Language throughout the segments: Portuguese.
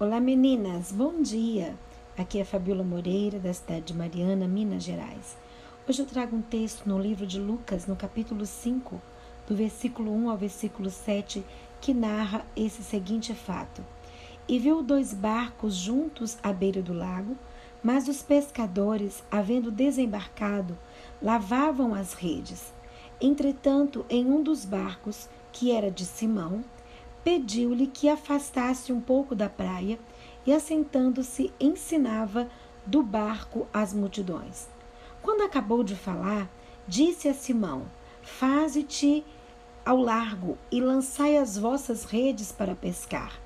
Olá meninas, bom dia! Aqui é Fabiola Moreira, da cidade de Mariana, Minas Gerais. Hoje eu trago um texto no livro de Lucas, no capítulo 5, do versículo 1 ao versículo 7, que narra esse seguinte fato. E viu dois barcos juntos à beira do lago, mas os pescadores, havendo desembarcado, lavavam as redes. Entretanto, em um dos barcos, que era de Simão, pediu-lhe que afastasse um pouco da praia e, assentando-se, ensinava do barco as multidões. Quando acabou de falar, disse a Simão: Faze-te ao largo e lançai as vossas redes para pescar.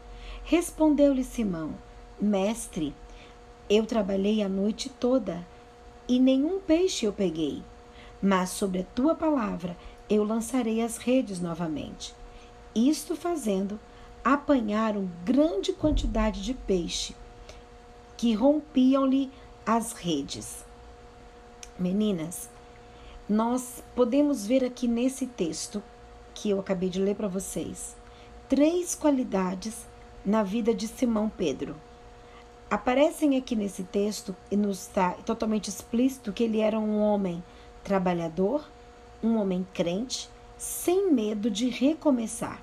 Respondeu-lhe Simão: Mestre, eu trabalhei a noite toda e nenhum peixe eu peguei, mas sobre a tua palavra eu lançarei as redes novamente. Isto fazendo, apanharam grande quantidade de peixe, que rompiam-lhe as redes. Meninas, nós podemos ver aqui nesse texto que eu acabei de ler para vocês três qualidades na vida de Simão Pedro. Aparecem aqui nesse texto e nos está totalmente explícito que ele era um homem trabalhador, um homem crente, sem medo de recomeçar.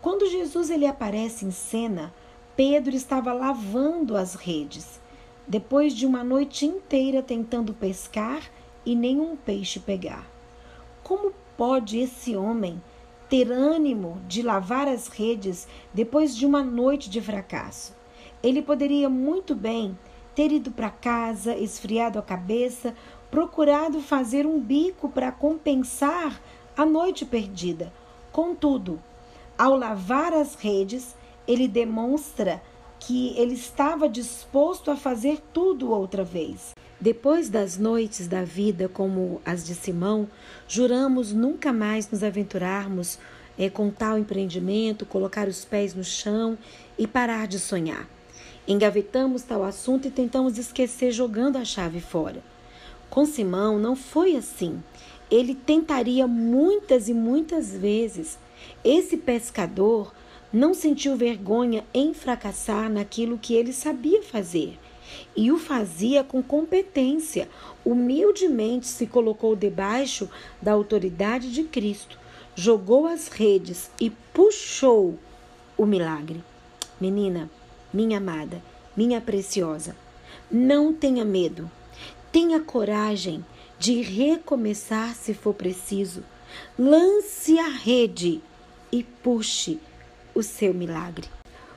Quando Jesus ele aparece em cena, Pedro estava lavando as redes, depois de uma noite inteira tentando pescar e nenhum peixe pegar. Como pode esse homem ter ânimo de lavar as redes depois de uma noite de fracasso? Ele poderia muito bem ter ido para casa, esfriado a cabeça, procurado fazer um bico para compensar a noite perdida. Contudo, ao lavar as redes, ele demonstra que ele estava disposto a fazer tudo outra vez. Depois das noites da vida como as de Simão, juramos nunca mais nos aventurarmos é, com tal empreendimento, colocar os pés no chão e parar de sonhar. Engavetamos tal assunto e tentamos esquecer jogando a chave fora. Com Simão não foi assim. Ele tentaria muitas e muitas vezes. Esse pescador não sentiu vergonha em fracassar naquilo que ele sabia fazer e o fazia com competência. Humildemente se colocou debaixo da autoridade de Cristo, jogou as redes e puxou o milagre. Menina, minha amada, minha preciosa, não tenha medo. Tenha coragem de recomeçar se for preciso. Lance a rede e puxe o seu milagre.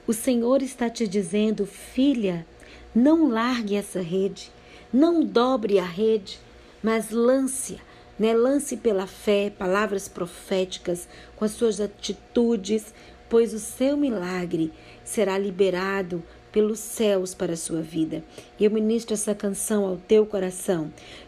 O Senhor está te dizendo, filha, não largue essa rede, não dobre a rede, mas lance-a. Né? Lance pela fé, palavras proféticas, com as suas atitudes, pois o seu milagre será liberado pelos céus para a sua vida. E eu ministro essa canção ao teu coração.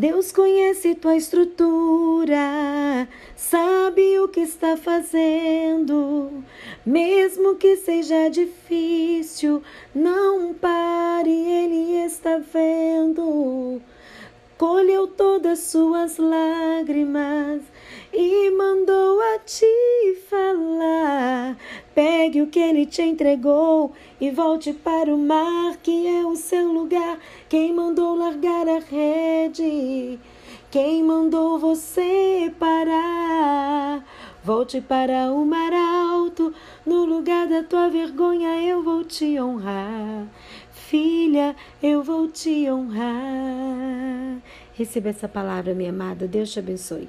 Deus conhece tua estrutura, sabe o que está fazendo. Mesmo que seja difícil, não pare, Ele está vendo. Colheu todas suas lágrimas e mandou a te falar. Pegue o que ele te entregou e volte para o mar, que é o seu lugar. Quem mandou largar a rede? Quem mandou você parar? Volte para o mar alto, no lugar da tua vergonha eu vou te honrar. Filha, eu vou te honrar. Receba essa palavra, minha amada. Deus te abençoe.